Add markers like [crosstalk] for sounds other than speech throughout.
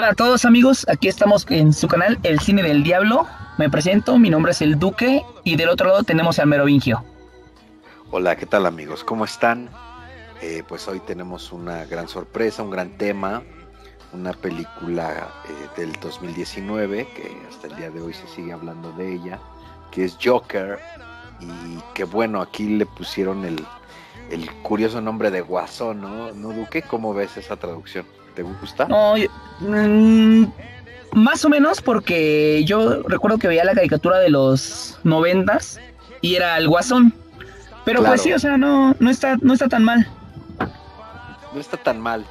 Hola a todos amigos, aquí estamos en su canal El Cine del Diablo. Me presento, mi nombre es El Duque y del otro lado tenemos a Merovingio. Hola, ¿qué tal amigos? ¿Cómo están? Eh, pues hoy tenemos una gran sorpresa, un gran tema, una película eh, del 2019 que hasta el día de hoy se sigue hablando de ella, que es Joker y que bueno, aquí le pusieron el, el curioso nombre de Guasón, ¿no? ¿No, Duque? ¿Cómo ves esa traducción? ¿Te gusta? No, mm, más o menos porque yo recuerdo que veía la caricatura de los noventas y era el Guasón. Pero pues sí, o sea, no, no está, no está tan mal. No está tan mal.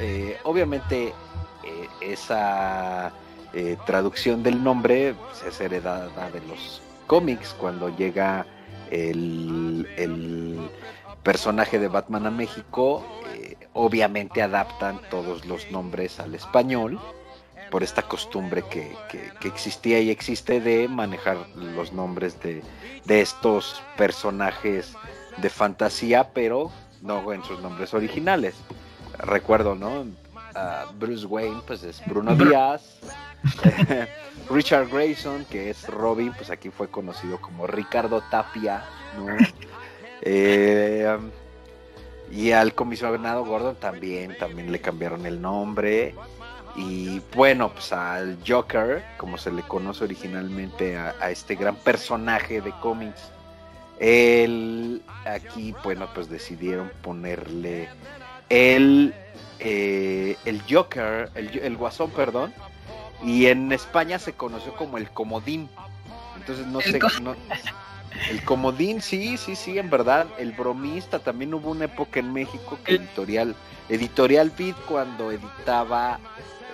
Eh, obviamente eh, esa eh, traducción del nombre pues, es heredada de los cómics cuando llega el, el personaje de Batman a México obviamente adaptan todos los nombres al español por esta costumbre que, existía y existe de manejar los nombres de, estos personajes de fantasía, pero no en sus nombres originales. Recuerdo, ¿no? Bruce Wayne, pues es Bruno Díaz. [laughs] Richard Grayson, que es Robin, pues aquí fue conocido como Ricardo Tapia, ¿no? Eh, y al comisionado Gordon también, también le cambiaron el nombre. Y bueno, pues al Joker, como se le conoce originalmente a, este gran personaje de cómics, él aquí, bueno, pues decidieron ponerle el, eh, el Joker, el, el Guasón, perdón, y en España se conoció como el Comodín. Entonces no sé, no, el comodín, sí, sí, sí, en verdad. El bromista, también hubo una época en México que editorial, editorial Beat cuando editaba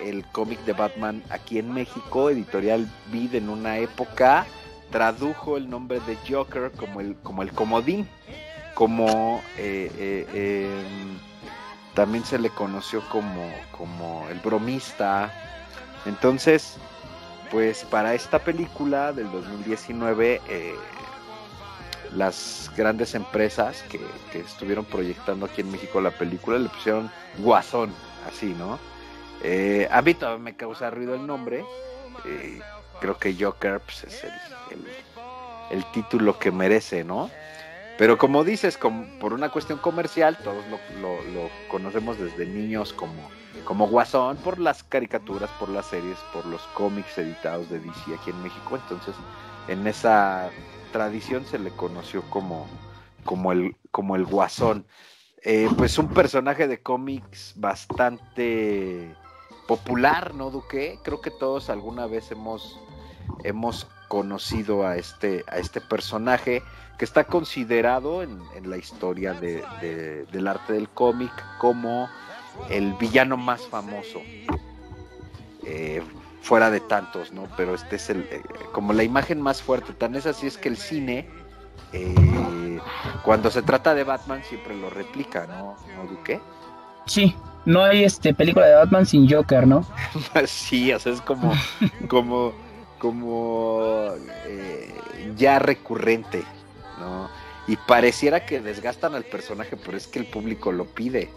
el cómic de Batman aquí en México, editorial Beat en una época tradujo el nombre de Joker como el, como el comodín, como eh, eh, em, también se le conoció como, como el bromista. Entonces, pues para esta película del 2019, eh, las grandes empresas que, estuvieron proyectando aquí en México la película le pusieron Guasón, así, ¿no? Eh, a mí todavía me causa ruido el nombre. Eh, creo que Joker pues, es el, título que merece, ¿no? Pero como dices, por una cuestión comercial, todos lo, conocemos desde niños como, como Guasón, por las caricaturas, por las series, por los cómics editados de DC aquí en México. Entonces, en esa tradición se le conoció como, como, el, como el Guasón. Eh, pues un personaje de cómics bastante popular, ¿no, Duque? Creo que todos alguna vez hemos, hemos conocido a este, a este personaje que está considerado en, la historia del arte del cómic como el villano más famoso. Eh, fuera de tantos, ¿no? Pero este es el, eh, como la imagen más fuerte, tan es así es que el cine, eh, cuando se trata de Batman, siempre lo replica, ¿no? ¿No, Duque? Sí, no hay este película de Batman sin Joker, ¿no? [laughs] sí, o sea, es como, como, como eh, ya recurrente, ¿no? Y pareciera que desgastan al personaje, pero es que el público lo pide.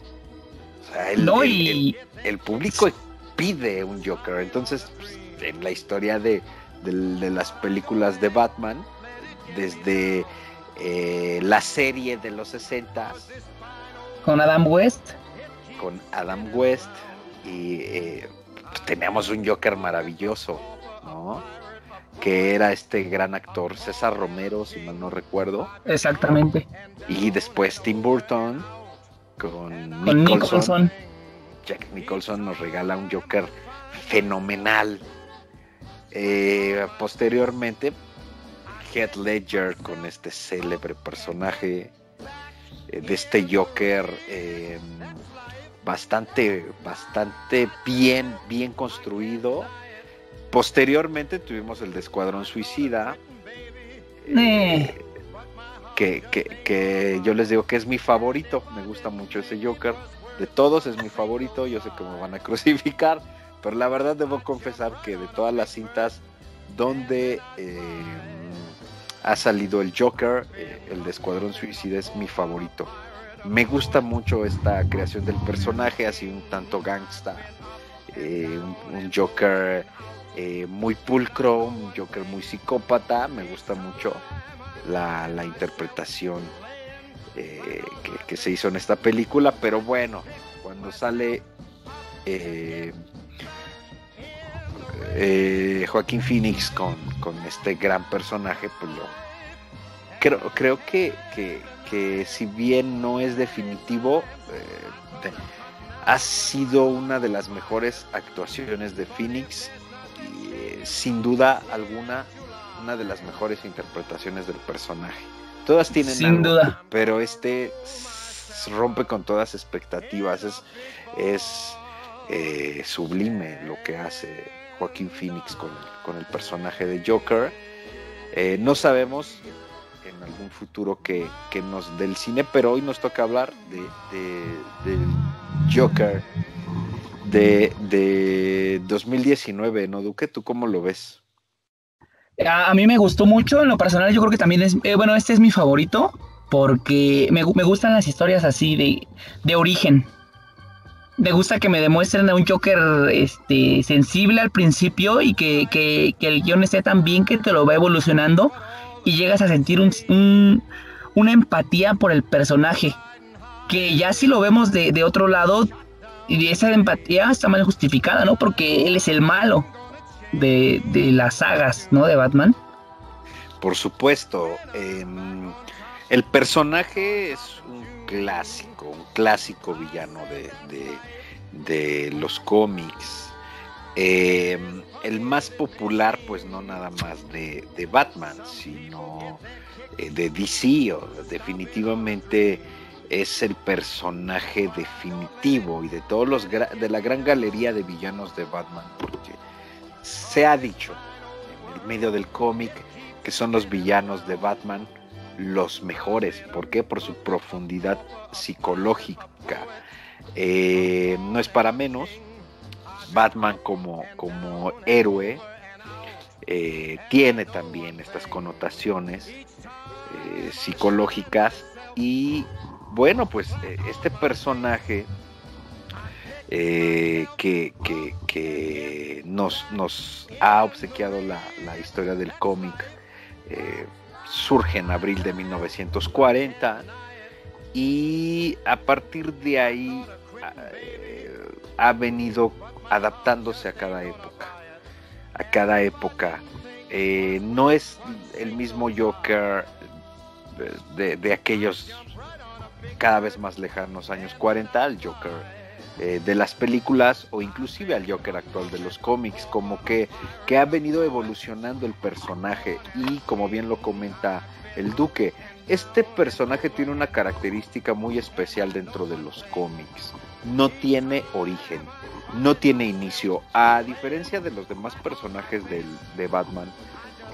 O sea, el, no, y... el público pide un Joker. Entonces, pues, en la historia de, las películas de Batman, desde eh, la serie de los 60 con Adam West, con Adam West y eh, pues, teníamos un Joker maravilloso, ¿no? Que era este gran actor César Romero, si mal no recuerdo. Exactamente. Y después Tim Burton con, Nicholson. Jack Nicholson nos regala un Joker fenomenal. Eh, posteriormente, Heath Ledger con este célebre personaje eh, de este Joker eh, bastante, bastante bien, bien construido. Posteriormente tuvimos el de Escuadrón Suicida. Que, que, yo les digo que es mi favorito. Me gusta mucho ese Joker de todos es mi favorito, yo sé que me van a [laughs] crucificar, pero la verdad debo confesar que de todas las cintas donde eh, ha salido el Joker, eh, el de Escuadrón Suicida es mi favorito. Me gusta mucho esta creación del personaje, así un tanto gangsta, eh, un, Joker muy pulcro, un Joker muy psicópata, me gusta mucho la, interpretación que, se hizo en esta película, pero bueno, cuando sale Joaquín Phoenix con, este gran personaje, pues lo, creo, creo que, que si bien no es definitivo, eh, ha sido una de las mejores actuaciones de Phoenix y eh, sin duda alguna una de las mejores interpretaciones del personaje. Todas tienen sin duda, pero este rompe con todas expectativas. Es, es eh, sublime lo que hace Joaquín Phoenix con con el personaje de Joker. no sabemos en algún futuro que, nos del cine, pero hoy nos toca hablar de, del Joker de, de 2019, ¿no, Duque? ¿Tú cómo lo ves? A, mí me gustó mucho, en lo personal yo creo que también es, eh, bueno, este es mi favorito, porque me, gustan las historias así de, de origen. Me gusta que me demuestren a un Joker este, sensible al principio y que, que, que el guion esté tan bien que te lo va evolucionando y llegas a sentir un, una empatía por el personaje. Que ya si lo vemos de, otro lado, y esa empatía está mal justificada, ¿no? Porque él es el malo de, las sagas, ¿no? De Batman. Por supuesto. Em, el personaje es un clásico, un clásico villano de, de los cómics. Em, el más popular, pues no nada más de, Batman, sino eh, de DC, definitivamente es el personaje definitivo y de todos los de la gran galería de villanos de Batman, porque se ha dicho en el medio del cómic que son los villanos de Batman los mejores. ¿Por qué? Por su profundidad psicológica. Eh, no es para menos, Batman como, como héroe eh, tiene también estas connotaciones eh, psicológicas y bueno, pues eh, este personaje que, nos, nos, ha obsequiado la, la historia del cómic surge en abril de 1940 y a partir de ahí ha venido adaptándose a cada época. A cada época. Eh, no es el mismo Joker de, aquellos cada vez más lejanos años 40 al Joker eh, de las películas o inclusive al Joker actual de los cómics, como que, que ha venido evolucionando el personaje y como bien lo comenta el Duque, este personaje tiene una característica muy especial dentro de los cómics, no tiene origen no tiene inicio. A diferencia de los demás personajes de Batman,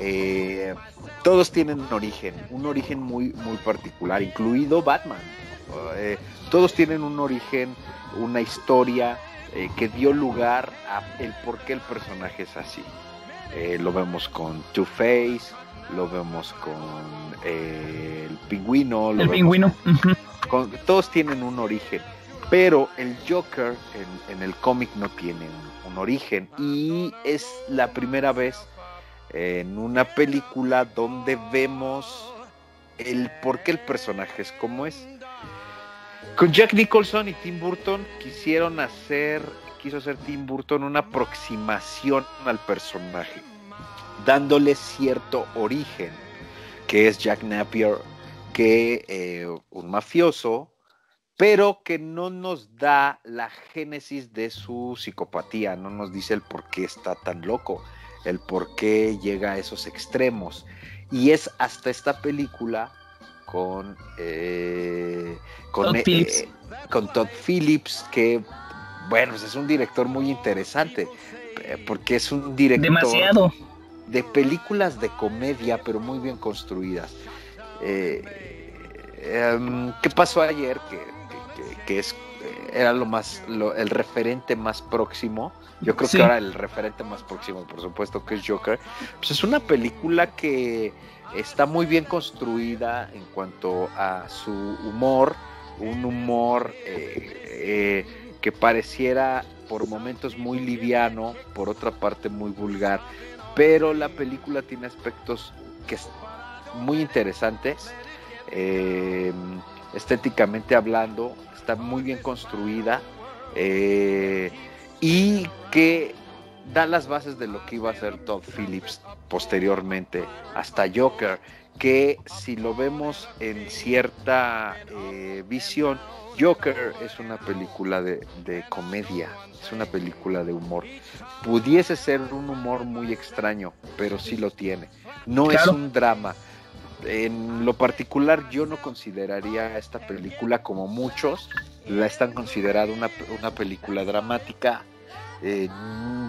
eh, todos tienen un origen, un origen muy, muy particular, incluido Batman. Eh, todos tienen un origen, una historia eh, que dio lugar a el por qué el personaje es así. lo vemos con Two-Face, lo vemos con el pingüino. el pingüino. todos tienen un origen pero el Joker en, el cómic no tiene un, origen y es la primera vez en una película donde vemos el por qué el personaje es como es. Con Jack Nicholson y Tim Burton quisieron hacer, quiso hacer Tim Burton una aproximación al personaje, dándole cierto origen, que es Jack Napier, que eh, un mafioso pero que no nos da la génesis de su psicopatía, no nos dice el por qué está tan loco, el por qué llega a esos extremos. Y es hasta esta película con, eh, con, Todd eh, con Todd Phillips, que, bueno, pues es un director muy interesante, eh, porque es un director de películas de comedia, pero muy bien construidas. Em, ¿Qué pasó ayer? Que que, es eh, era lo más el referente más próximo yo creo que ahora el referente más próximo por supuesto que es Joker pues es una película que está muy bien construida en cuanto a su humor un humor eh, eh, que pareciera por momentos muy liviano, por otra parte muy vulgar, pero la película tiene aspectos que muy interesantes, eh, estéticamente hablando, está muy bien construida eh, y que da las bases de lo que iba a ser Todd Phillips posteriormente, hasta Joker, que si lo vemos en cierta eh, visión, Joker es una película de, comedia, es una película de humor. Pudiese ser un humor muy extraño, pero sí lo tiene. No es un drama. En lo particular, yo no consideraría esta película como muchos la están considerando una, una película dramática eh,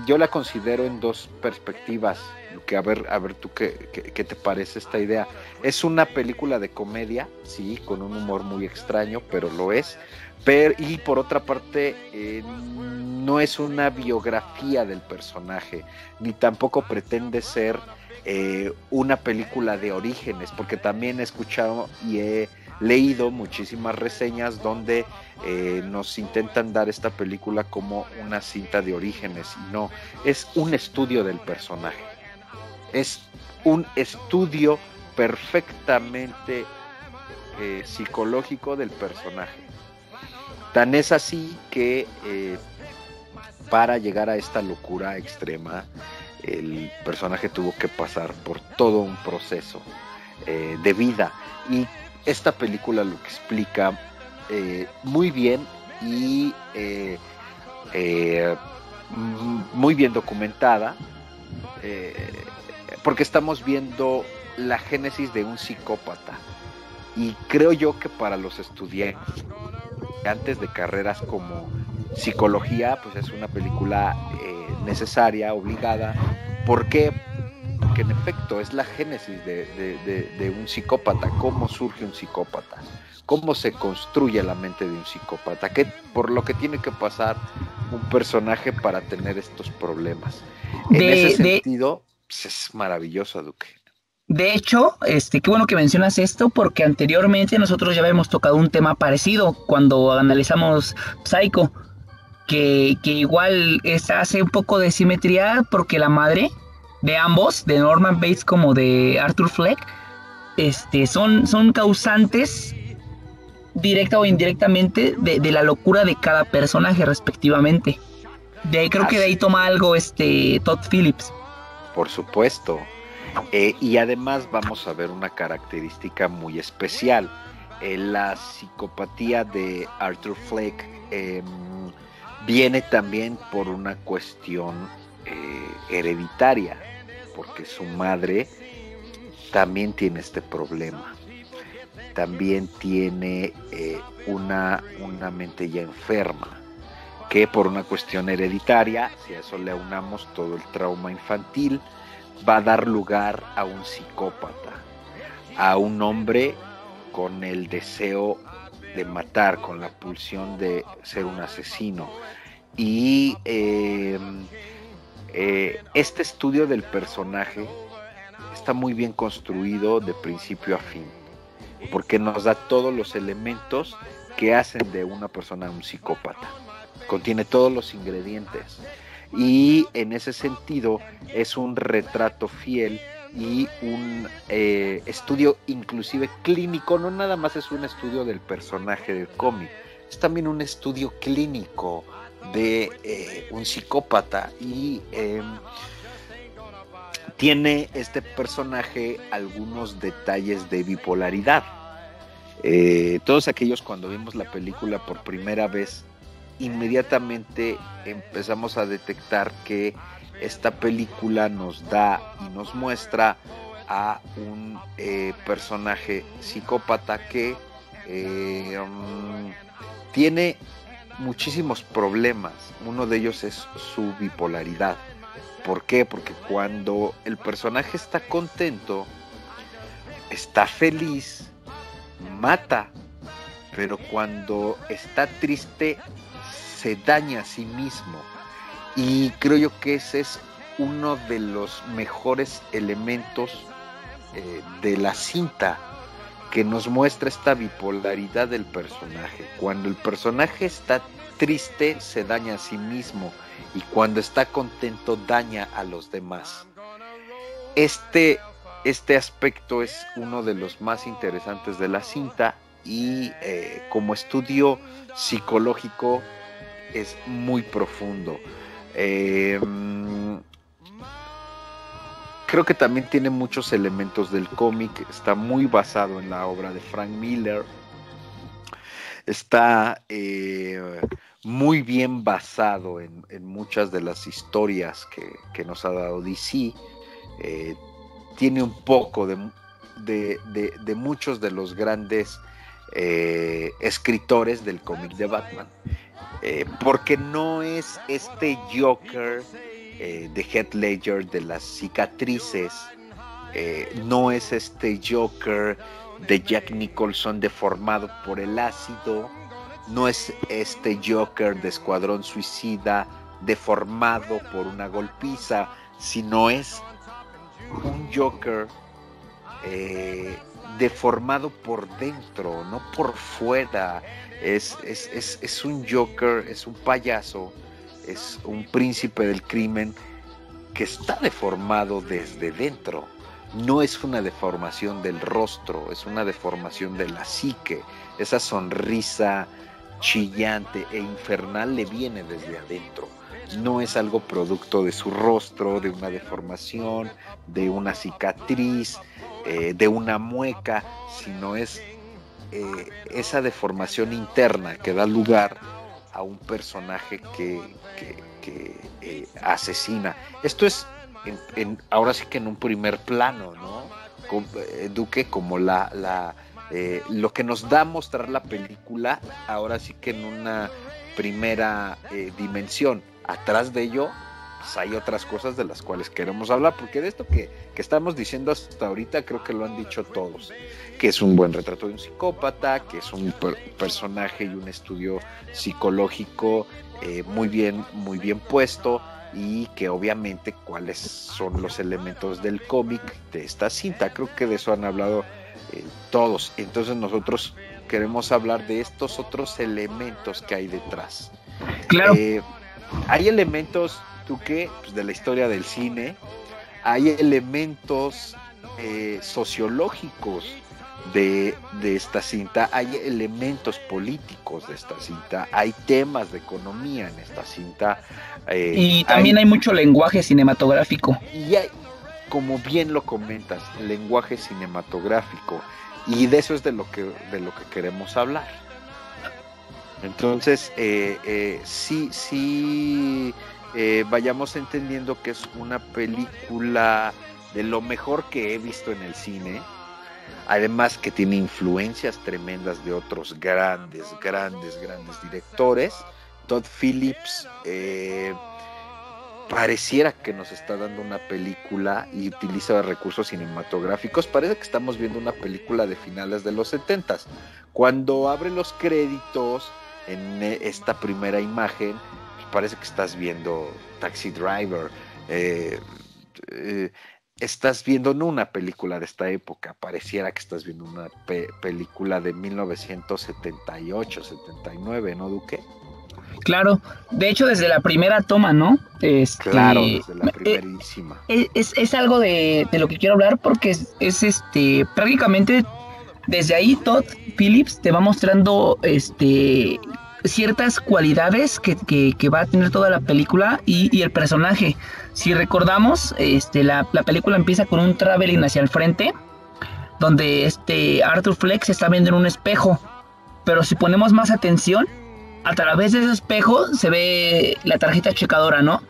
yo la considero en dos perspectivas. Que a ver, a ver tú qué, te parece esta idea. Es una película de comedia, sí, con un humor muy extraño, pero lo es. Pero, y por otra parte, eh, no es una biografía del personaje, ni tampoco pretende ser eh, una película de orígenes, porque también he escuchado y he leído muchísimas reseñas donde eh, nos intentan dar esta película como una cinta de orígenes no, es un estudio del personaje. Es un estudio perfectamente eh, psicológico del personaje. Tan es así que eh, para llegar a esta locura extrema, el personaje tuvo que pasar por todo un proceso de vida. Y esta película lo explica eh, muy bien y eh, eh, muy bien documentada, porque estamos viendo la génesis de un psicópata. Y creo yo que para los estudiantes de carreras como psicología, pues es una película necesaria, obligada. ¿Por qué? Porque en efecto es la génesis de, un psicópata, cómo surge un psicópata, cómo se construye la mente de un psicópata, ¿Qué, por lo que tiene que pasar un personaje para tener estos problemas. En ese sentido, pues, es maravilloso, Duque. De hecho, este, qué bueno que mencionas esto, porque anteriormente nosotros ya habíamos tocado un tema parecido cuando analizamos Psycho, que, que igual hace un poco de simetría porque la madre de ambos, de Norman Bates como de Arthur Fleck, este, son, son causantes directa o indirectamente de, la locura de cada personaje respectivamente. De ahí creo que de ahí toma algo este Todd Phillips. Por supuesto. Eh, y además vamos a ver una característica muy especial. Eh, la psicopatía de Arthur Fleck em, viene también por una cuestión eh, hereditaria porque su madre también tiene este problema. También tiene eh, una, una mente ya enferma, que por una cuestión hereditaria, si a eso le aunamos todo el trauma infantil, va a dar lugar a un psicópata, a un hombre con el deseo de matar, con la pulsión de ser un asesino. Y eh, eh, este estudio del personaje está muy bien construido de principio a fin, porque nos da todos los elementos que hacen de una persona un psicópata. Contiene todos los ingredientes. Y en ese sentido es un retrato fiel y un eh, estudio inclusive clínico, no nada más es un estudio del personaje del cómic, es también un estudio clínico de eh, un psicópata y em, tiene este personaje algunos detalles de bipolaridad. Eh, todos aquellos cuando vimos la película por primera vez, inmediatamente empezamos a detectar que esta película nos da y nos muestra a un eh, personaje psicópata que em, tiene muchísimos problemas. Uno de ellos es su bipolaridad. ¿Por qué? Porque cuando el personaje está contento, está feliz, mata, pero cuando está triste, se daña a sí mismo. Y creo yo que ese es uno de los mejores elementos eh, de la cinta que nos muestra esta bipolaridad del personaje. Cuando el personaje está triste se daña a sí mismo y cuando está contento daña a los demás. Este, este aspecto es uno de los más interesantes de la cinta y eh, como estudio psicológico es muy profundo. Em, creo que también tiene muchos elementos del cómic, está muy basado en la obra de Frank Miller, está eh, muy bien basado en, muchas de las historias que, nos ha dado DC, eh, tiene un poco de, muchos de los grandes eh, escritores del cómic de Batman. Porque no es este Joker eh, de Heath Ledger de las cicatrices, eh, no es este Joker de Jack Nicholson deformado por el ácido, no es este Joker de Escuadrón Suicida deformado por una golpiza, sino es un Joker deformado por dentro, no por fuera, es, es, un Joker, es un payaso, es un príncipe del crimen que está deformado desde dentro. No es una deformación del rostro, es una deformación de la psique. Esa sonrisa chillante e infernal le viene desde adentro. No es algo producto de su rostro, de una deformación, de una cicatriz, eh, de una mueca, sino es eh, esa deformación interna que da lugar a un personaje que, eh, asesina. Esto es ahora sí que en un primer plano, ¿no? Eh, Duque como la, la lo que nos da mostrar la película, ahora sí que en una primera dimensión. Atrás de ello pues, hay otras cosas de las cuales queremos hablar, porque de esto que, estamos diciendo hasta ahorita creo que lo han dicho todos, que es un buen retrato de un psicópata, que es un personaje y un estudio psicológico eh, muy bien, muy bien puesto y que obviamente cuáles son los elementos del cómic de esta cinta. Creo que de eso han hablado eh, todos. Entonces nosotros queremos hablar de estos otros elementos que hay detrás. Claro. Eh, hay elementos que pues, de la historia del cine, hay elementos eh, sociológicos de, esta cinta, hay elementos políticos de esta cinta, hay temas de economía en esta cinta. Eh, y también hay, mucho lenguaje cinematográfico. Y hay, como bien lo comentas, lenguaje cinematográfico. Y de eso es de lo que, de lo que queremos hablar. Entonces, eh, sí, sí eh, vayamos entendiendo que es una película de lo mejor que he visto en el cine. Además que tiene influencias tremendas de otros grandes, grandes, grandes directores. Todd Phillips eh, pareciera que nos está dando una película y utiliza recursos cinematográficos. Parece que estamos viendo una película de finales de los 70 Cuando abre los créditos en esta primera imagen, parece que estás viendo Taxi Driver, eh, eh, estás viendo no una película de esta época, pareciera que estás viendo una película de 1978, 79, ¿no, Duque? Claro, de hecho desde la primera toma, ¿no? Este, claro, desde la eh, primerísima. es, algo de, lo que quiero hablar porque es, es, este prácticamente desde ahí Todd Phillips te va mostrando este ciertas cualidades que, va a tener toda la película y, el personaje. Si recordamos, este, la, película empieza con un traveling hacia el frente, donde este Arthur Flex está viendo en un espejo. Pero si ponemos más atención, a través de ese espejo se ve la tarjeta checadora, ¿no?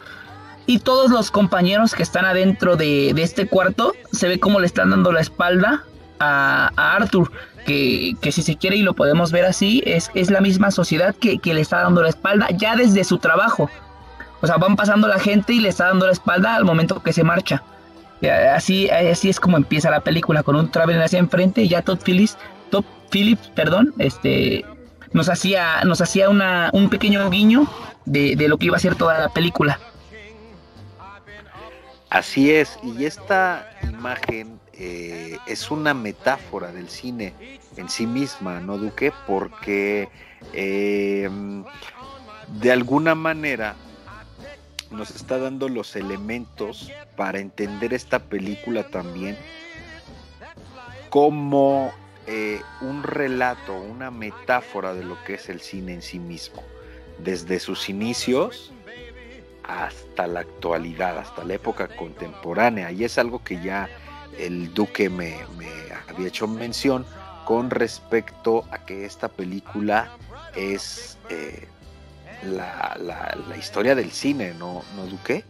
Y todos los compañeros que están adentro de, este cuarto se ve como le están dando la espalda a Arthur que, si se quiere y lo podemos ver así, es, es la misma sociedad que, le está dando la espalda ya desde su trabajo. O sea, van pasando la gente y le está dando la espalda al momento que se marcha. Así, así es como empieza la película, con un traveling hacia enfrente y ya Todd Phillips, Todd Phillips, perdón, este, nos hacía, nos hacía una, un pequeño guiño de, de lo que iba a ser toda la película. Así es, y esta imagen eh, es una metáfora del cine en sí misma, ¿no, Duque? Porque em, de alguna manera nos está dando los elementos para entender esta película también como eh, un relato, una metáfora de lo que es el cine en sí mismo, desde sus inicios hasta la actualidad, hasta la época contemporánea. Y es algo que ya el duque me, había hecho mención con respecto a que esta película es eh, la, historia del cine, ¿no, ¿no Duque?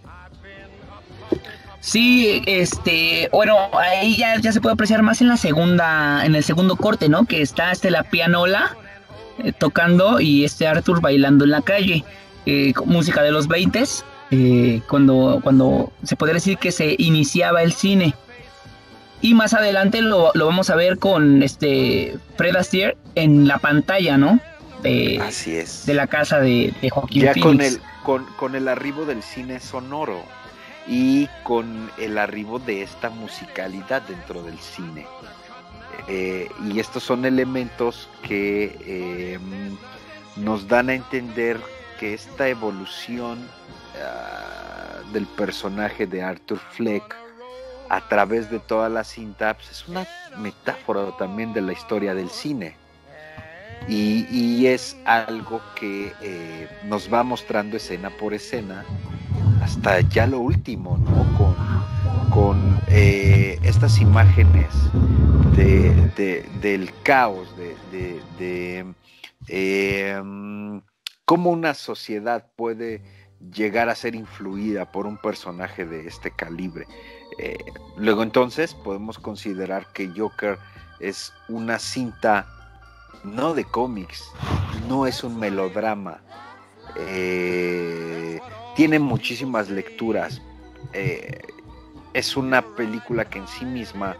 Sí, este, bueno, ahí ya, ya, se puede apreciar más en la segunda, en el segundo corte, ¿no? Que está este la pianola eh, tocando y este Arthur bailando en la calle, eh, música de los 20 eh, cuando, cuando se podría decir que se iniciaba el cine. Y más adelante lo, vamos a ver con este Fred Astaire en la pantalla, ¿no? Así es. De la casa de, Joaquín ya con el, con, con el arribo del cine sonoro y con el arribo de esta musicalidad dentro del cine. Eh, y estos son elementos que em, nos dan a entender que esta evolución ah, del personaje de Arthur Fleck a través de toda la cinta pues, es una metáfora también de la historia del cine. Y, es algo que eh, nos va mostrando escena por escena hasta ya lo último, ¿no? Con, con eh, estas imágenes del caos, de, em, cómo una sociedad puede llegar a ser influida por un personaje de este calibre. Eh, luego entonces podemos considerar que Joker es una cinta no de cómics, no es un melodrama. Eh, tiene muchísimas lecturas. Eh, es una película que en sí misma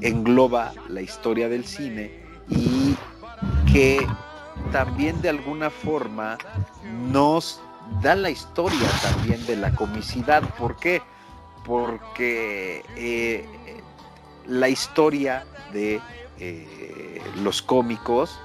engloba la historia del cine y que también de alguna forma nos da la historia también de la comicidad. ¿Por qué? Porque eh, la historia de los cómicos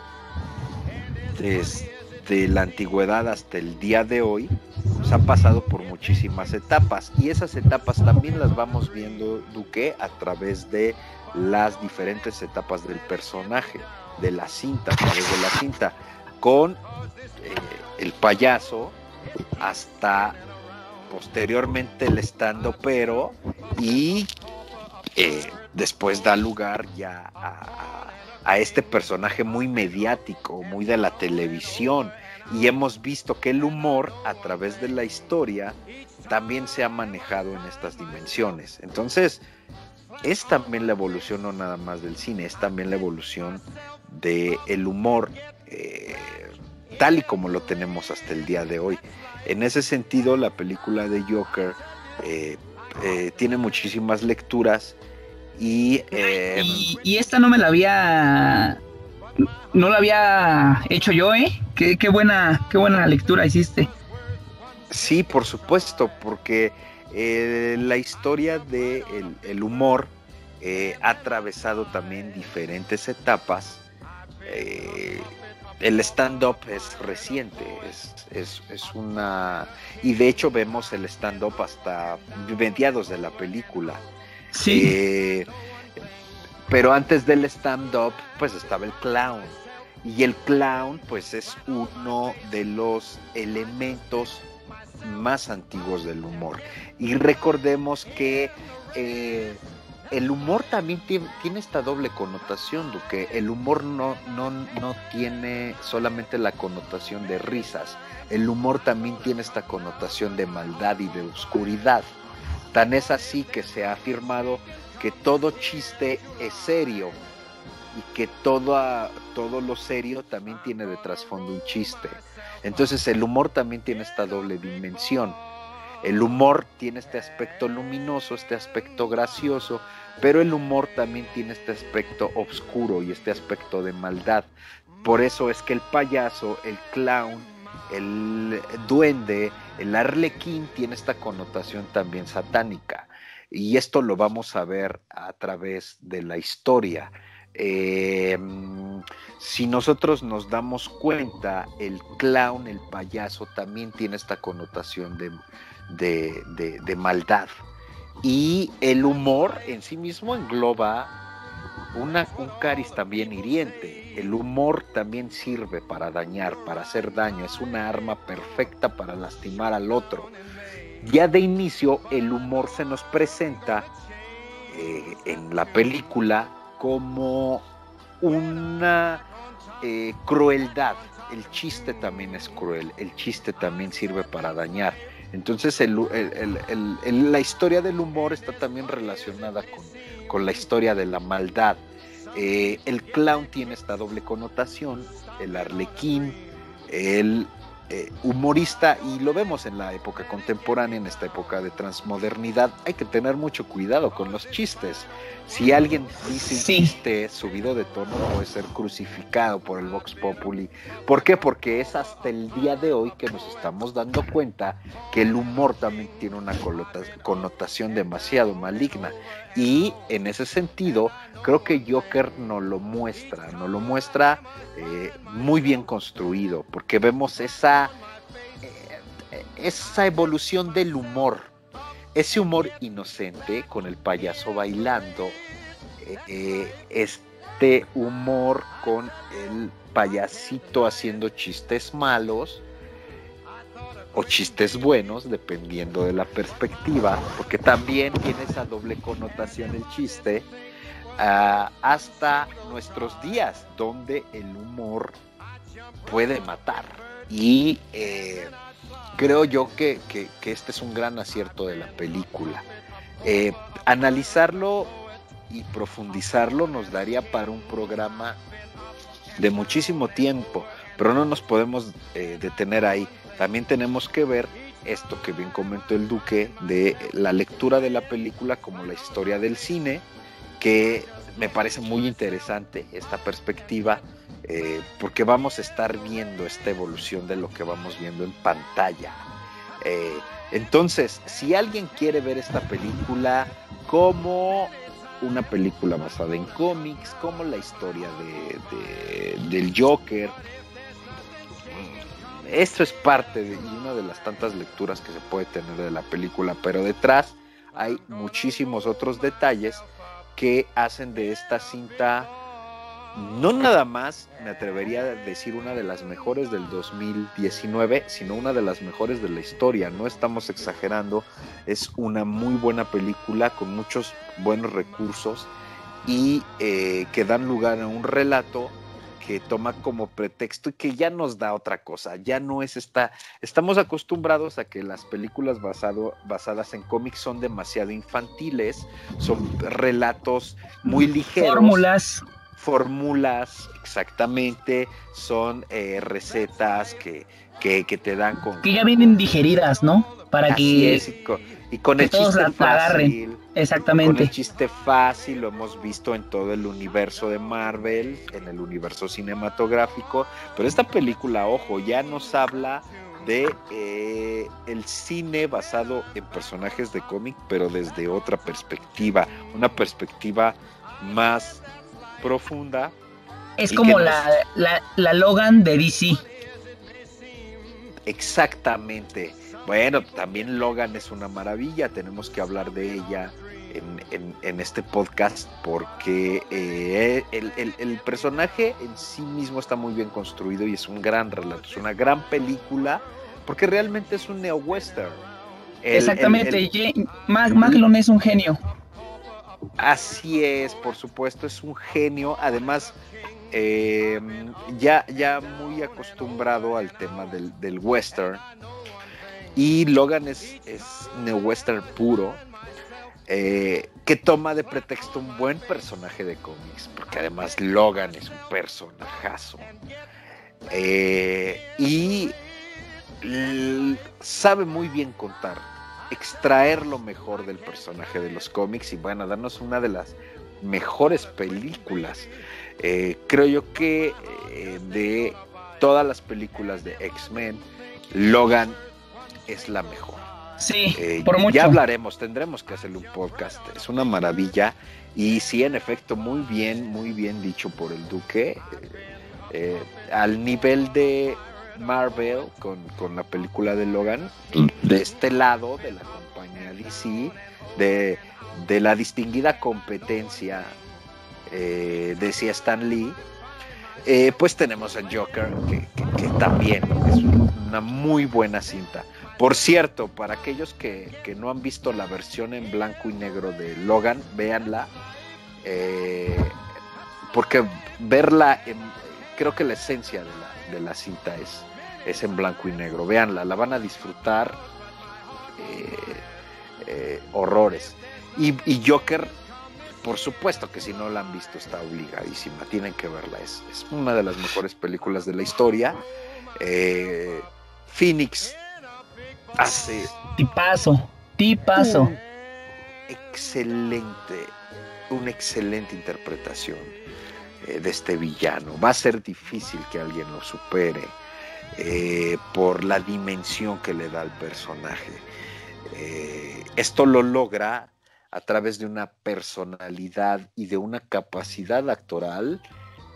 desde la antigüedad hasta el día de hoy pues, han pasado por muchísimas etapas y esas etapas también las vamos viendo Duque a través de las diferentes etapas del personaje, de la cinta, a través de la cinta, con eh, el payaso hasta posteriormente el estando pero y eh, después da lugar ya a este personaje muy mediático, muy de la televisión, y hemos visto que el humor a través de la historia también se ha manejado en estas dimensiones. Entonces, es también la evolución no nada más del cine, es también la evolución del el humor eh, tal y como lo tenemos hasta el día de hoy. En ese sentido, la película de Joker eh, eh, tiene muchísimas lecturas y, y, y esta no me la había no lo había hecho yo, ¿eh? Qué, buena, qué buena lectura hiciste. Sí, por supuesto, porque eh, la historia del de el humor eh, ha atravesado también diferentes etapas. Eh, el stand-up es reciente, es, es, una... Y de hecho vemos el stand-up hasta mediados de la película. Sí. pero antes del stand-up, pues estaba el clown y el clown, pues es uno de los elementos más antiguos del humor. Y recordemos que eh, el humor también tiene, esta doble connotación, que el humor no, no, no tiene solamente la connotación de risas, el humor también tiene esta connotación de maldad y de oscuridad. Tan es así que se ha afirmado que todo chiste es serio, y que todo, todo lo serio también tiene de trasfondo un chiste. Entonces el humor también tiene esta doble dimensión. El humor tiene este aspecto luminoso, este aspecto gracioso, pero el humor también tiene este aspecto oscuro y este aspecto de maldad. Por eso es que el payaso, el clown, el duende, el arlequín tiene esta connotación también satánica. Y esto lo vamos a ver a través de la historia. Eh, si nosotros nos damos cuenta, el clown, el payaso, también tiene esta connotación de, maldad. Y el humor en sí mismo engloba una, un cariz también hiriente. El humor también sirve para dañar, para hacer daño. Es una arma perfecta para lastimar al otro. Ya de inicio, el humor se nos presenta eh, en la película como una eh, crueldad. El chiste también es cruel, el chiste también sirve para dañar. Entonces la historia del humor está también relacionada con, la historia de la maldad. Eh, el clown tiene esta doble connotación, el arlequín, el eh, humorista y lo vemos en la época contemporánea, en esta época de transmodernidad, hay que tener mucho cuidado con los chistes. Si alguien dice chiste subido de tono puede ser crucificado por el Vox Populi. ¿Por qué? Porque es hasta el día de hoy que nos estamos dando cuenta que el humor también tiene una connotación demasiado maligna. Y en ese sentido, creo que Joker nos lo muestra, nos lo muestra eh, muy bien construido, porque vemos esa, eh, esa evolución del humor ese humor inocente con el payaso bailando, eh, este humor con el payasito haciendo chistes malos o chistes buenos, dependiendo de la perspectiva, porque también tiene esa doble connotación el chiste, ah, hasta nuestros días, donde el humor puede matar. Y eh, creo yo que, este es un gran acierto de la película. Eh, analizarlo y profundizarlo nos daría para un programa de muchísimo tiempo, pero no nos podemos eh, detener ahí. También tenemos que ver esto que bien comentó el Duque de la lectura de la película como la historia del cine, que me parece muy interesante esta perspectiva eh, porque vamos a estar viendo esta evolución de lo que vamos viendo en pantalla. Eh, entonces, si alguien quiere ver esta película como una película basada en cómics, como la historia de, del Joker, esto es parte de una de las tantas lecturas que se puede tener de la película, pero detrás hay muchísimos otros detalles que hacen de esta cinta no nada más me atrevería a decir una de las mejores del 2019, sino una de las mejores de la historia. No estamos exagerando, es una muy buena película con muchos buenos recursos y eh, que dan lugar a un relato que toma como pretexto y que ya nos da otra cosa, ya no es esta, estamos acostumbrados a que las películas basado, basadas en cómics son demasiado infantiles, son relatos muy ligeros. Fórmulas fórmulas exactamente, son eh, recetas que, que, te dan con... Que ya vienen digeridas, ¿no? Para que... y con, el chiste fácil. Exactamente. Con el chiste fácil, lo hemos visto en todo el universo de Marvel, en el universo cinematográfico, pero esta película, ojo, ya nos habla de eh, el cine basado en personajes de cómic, pero desde otra perspectiva, una perspectiva más profunda. Es como la, la, Logan de DC. Exactamente. Bueno, también Logan es una maravilla, tenemos que hablar de ella en, este podcast porque eh, el, personaje en sí mismo está muy bien construido y es un gran relato, es una gran película porque realmente es un neo-western. Exactamente, Maglon es un genio. Así es, por supuesto, es un genio. Además, em, ya, ya muy acostumbrado al tema del, western. Y Logan es, es neo-western puro. Eh, que toma de pretexto un buen personaje de cómics, porque además Logan es un personajazo. Eh, y sabe muy bien contar extraer lo mejor del personaje de los cómics y bueno, darnos una de las mejores películas. Eh, creo yo que de todas las películas de X-Men, Logan es la mejor. Sí, eh, por mucho. Ya hablaremos, tendremos que hacerle un podcast. Es una maravilla. Y sí, en efecto, muy bien, muy bien dicho por el Duque. Eh, al nivel de Marvel con, con, la película de Logan, de este lado de la compañía DC, de, de la distinguida competencia, eh, decía Stan Lee, eh, pues tenemos a Joker, que, también es una muy buena cinta. Por cierto, para aquellos que, no han visto la versión en blanco y negro de Logan, véanla. Eh, porque verla, creo que la esencia de la, cinta es, es en blanco y negro. Véanla, la van a disfrutar eh, horrores. Y, Joker por supuesto que si no la han visto está obligadísima, tienen que verla, es, es una de las mejores películas de la historia. Eh, Phoenix hace... Tipazo, tipazo. excelente, una excelente interpretación eh, de este villano. Va a ser difícil que alguien lo supere eh, por la dimensión que le da al personaje. esto lo logra a través de una personalidad y de una capacidad actoral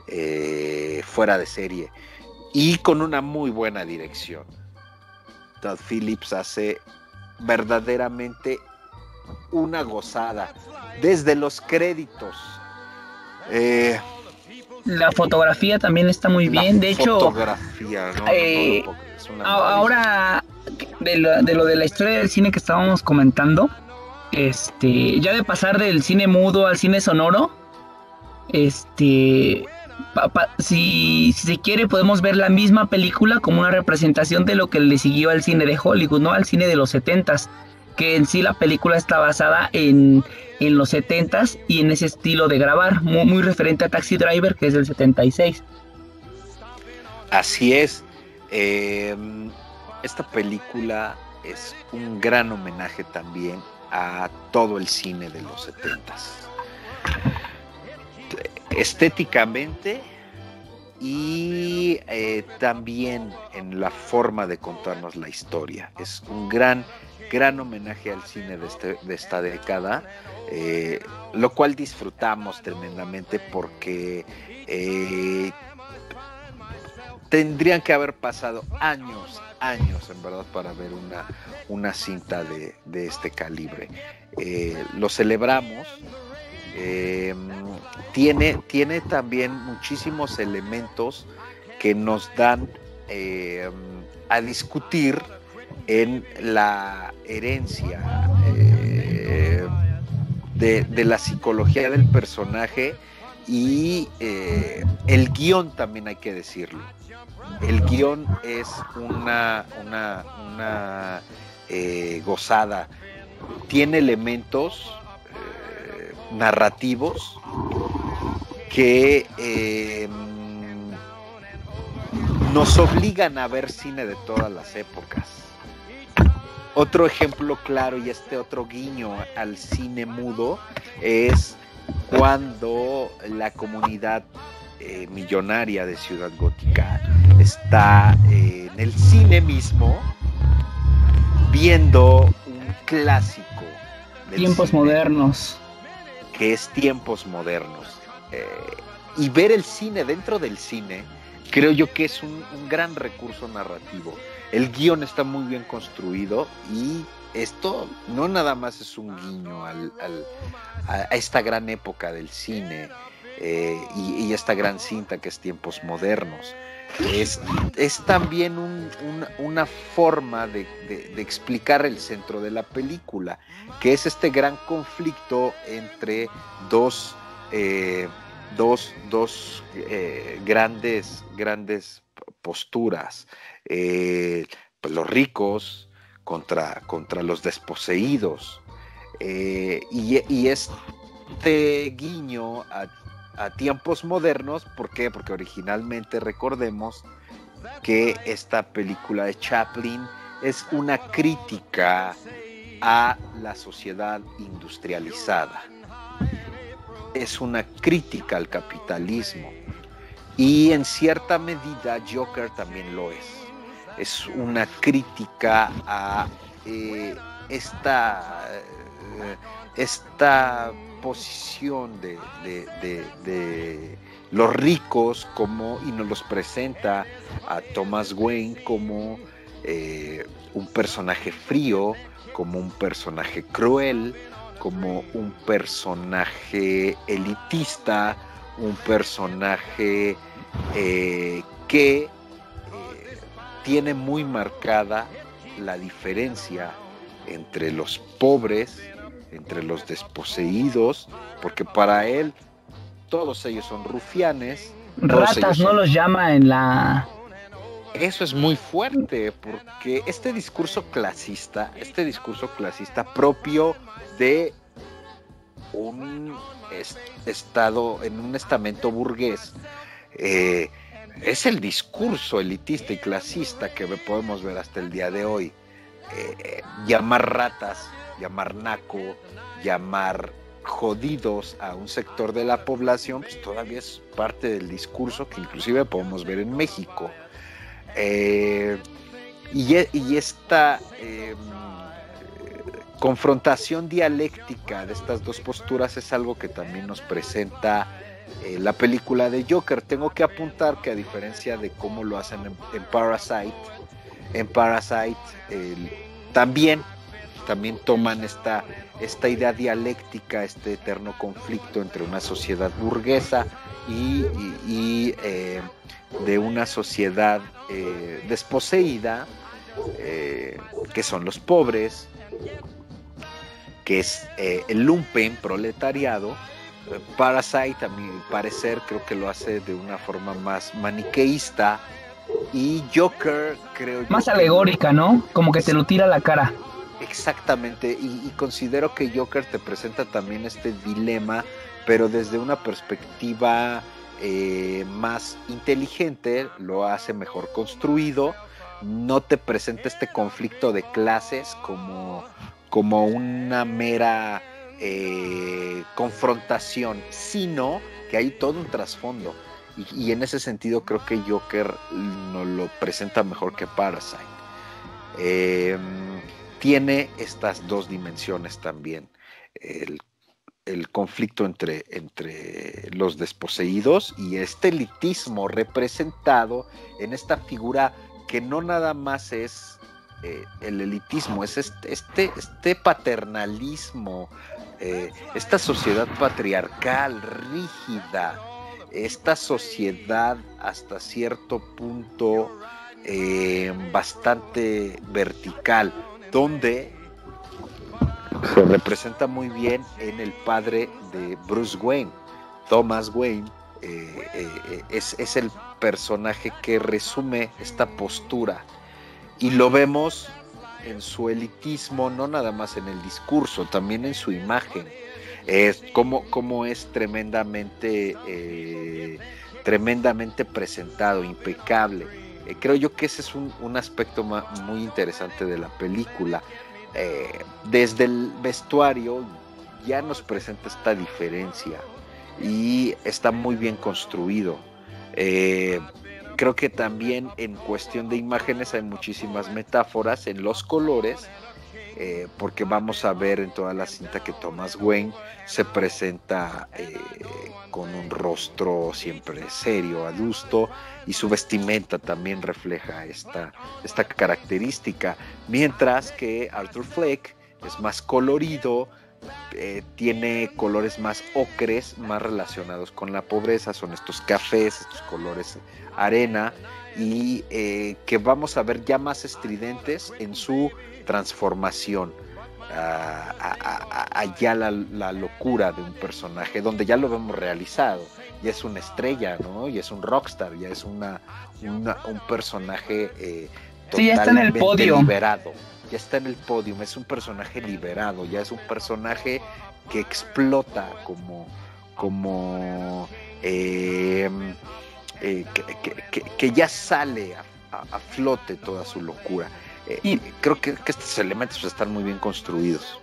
eh, fuera de serie y con una muy buena dirección. Todd Phillips hace verdaderamente una gozada desde los créditos. Eh, la fotografía también está muy bien. De hecho, fotografía, eh, ahora de lo, de lo de la historia del cine que estábamos comentando, este, ya de pasar del cine mudo al cine sonoro, este, si, se quiere podemos ver la misma película como una representación de lo que le siguió al cine de Hollywood, no al cine de los setentas, que en sí la película está basada en, en los setentas y en ese estilo de grabar, muy, referente a Taxi Driver, que es del 76. Así es. Em, esta película es un gran homenaje también a todo el cine de los setentas. Estéticamente y eh, también en la forma de contarnos la historia. Es un gran, gran homenaje al cine de, este, de esta década, eh, lo cual disfrutamos tremendamente porque eh, tendrían que haber pasado años, años en verdad para ver una, una cinta de, este calibre. Lo celebramos. Em, tiene, tiene también muchísimos elementos que nos dan em, a discutir en la herencia eh, de, la psicología del personaje y eh, el guion también hay que decirlo. El guion es una, una, eh, gozada. Tiene elementos narrativos que eh, nos obligan a ver cine de todas las épocas. Otro ejemplo claro y este otro guiño al cine mudo es cuando la comunidad eh, millonaria de Ciudad Gótica está eh, en el cine mismo viendo un clásico. tiempos modernos. Que es tiempos modernos. Eh, y ver el cine dentro del cine, creo yo que es un, gran recurso narrativo. El guion está muy bien construido y esto no nada más es un guiño al, a esta gran época del cine eh, y, esta gran cinta que es Tiempos Modernos. Es, es también una forma de, explicar el centro de la película, que es este gran conflicto entre dos, eh, dos, dos eh, grandes, grandes posturas. pues los ricos contra, contra los desposeídos. y, y, este guiño a a tiempos modernos. ¿Por qué? Porque originalmente recordemos que esta película de Chaplin es una crítica a la sociedad industrializada. Es una crítica al capitalismo. Y en cierta medida Joker también lo es. Es una crítica a eh, esta, eh, esta posición de, los ricos como y nos los presenta a Thomas Wayne como eh, un personaje frío, como un personaje cruel, como un personaje elitista, un personaje eh, que eh, tiene muy marcada la diferencia entre los pobres, entre los desposeídos, porque para él todos ellos son rufianes. Ratas no los llama en la... Eso es muy fuerte, porque este discurso clasista, este discurso clasista propio de un estado, en un estamento burgués, eh, es el discurso elitista y clasista que podemos ver hasta el día de hoy. Eh, llamar ratas, llamar naco, llamar jodidos a un sector de la población, pues todavía es parte del discurso que inclusive podemos ver en México. Eh, y, e, y, esta em, confrontación dialéctica de estas dos posturas es algo que también nos presenta eh, la película de Joker. Tengo que apuntar que a diferencia de cómo lo hacen en, Parasite, en Parasite también, también toman esta, esta idea dialéctica, este eterno conflicto entre una sociedad burguesa y, eh, de una sociedad eh, desposeída, que son los pobres, que es el lumpen proletariado, Parasite, a mi parecer, creo que lo hace de una forma más maniqueísta. Y Joker, creo Más alegórica, ¿no? Como que te lo tira a la cara. Exactamente, y, considero que Joker te presenta también este dilema, pero desde una perspectiva eh, más inteligente, lo hace mejor construido, no te presenta este conflicto de clases como, como una mera eh, confrontación, sino que hay todo un trasfondo. Y, en ese sentido creo que Joker nos lo presenta mejor que Parasite. Em, tiene estas dos dimensiones también. El, conflicto entre, entre los desposeídos y este elitismo representado en esta figura que no nada más es eh, el elitismo, es este, este, este paternalismo eh, esta sociedad patriarcal, rígida, esta sociedad hasta cierto punto eh, bastante vertical, donde se representa muy bien en el padre de Bruce Wayne, Thomas Wayne, eh, es, es el personaje que resume esta postura y lo vemos en su elitismo, no nada más en el discurso, también en su imagen. Es como, como es tremendamente, eh, tremendamente presentado, impecable. Eh, creo yo que ese es un, aspecto muy interesante de la película. Eh, desde el vestuario ya nos presenta esta diferencia y está muy bien construido creo que también en cuestión de imágenes hay muchísimas metáforas en los colores, eh, porque vamos a ver en toda la cinta que Thomas Wayne se presenta eh, con un rostro siempre serio, adusto, y su vestimenta también refleja esta, esta característica, mientras que Arthur Fleck es más colorido, eh, tiene colores más ocres, más relacionados con la pobreza, son estos cafés, estos colores arena, y que vamos a ver ya más estridentes en su transformación. allá la, locura de un personaje, donde ya lo vemos realizado, ya es una estrella, ¿no? Y es un rockstar, ya es una, un personaje eh, totalmente liberado ya está en el podio, es un personaje liberado, ya es un personaje que explota como, como eh, eh, que, ya sale a, flote toda su locura. Eh, y, creo que, estos elementos están muy bien construidos.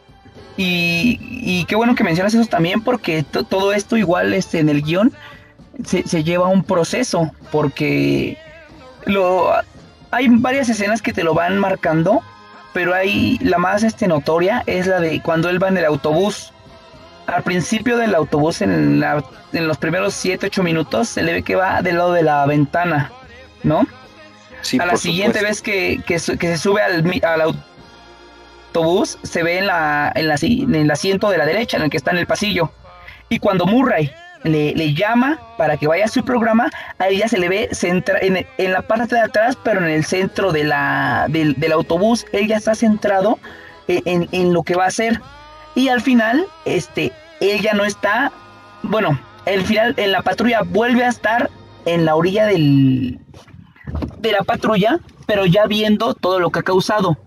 Y, qué bueno que mencionas eso también, porque todo esto igual este, en el guion se, se lleva un proceso, porque lo, hay varias escenas que te lo van marcando pero hay la más este, notoria es la de cuando él va en el autobús. Al principio del autobús, en, la, en los primeros 7, 8 minutos, se le ve que va del lado de la ventana, ¿no? Sí, a la siguiente vez que, que, se sube al, al, autobús, se ve en, la, en, la, en el asiento de la derecha, en el que está en el pasillo. Y cuando Murray le, llama para que vaya a su programa, a ella se le ve centra, en, la parte de atrás, pero en el centro de la, del, autobús, ella está centrado en, lo que va a hacer. Y al final, este, ella no está, bueno, el final, en la patrulla vuelve a estar en la orilla del, de la patrulla, pero ya viendo todo lo que ha causado.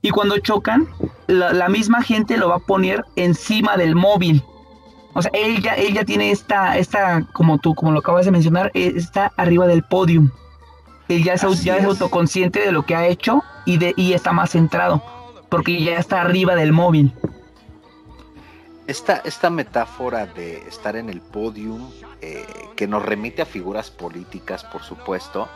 Y cuando chocan, la, la misma gente lo va a poner encima del móvil o sea, ella, ella tiene esta, esta, como tú, como lo acabas de mencionar, eh, está arriba del podium. Ella es, ya es. autoconsciente de lo que ha hecho y, de, y está más centrado, porque ya está arriba del móvil. Esta, esta metáfora de estar en el podium, eh, que nos remite a figuras políticas, por supuesto,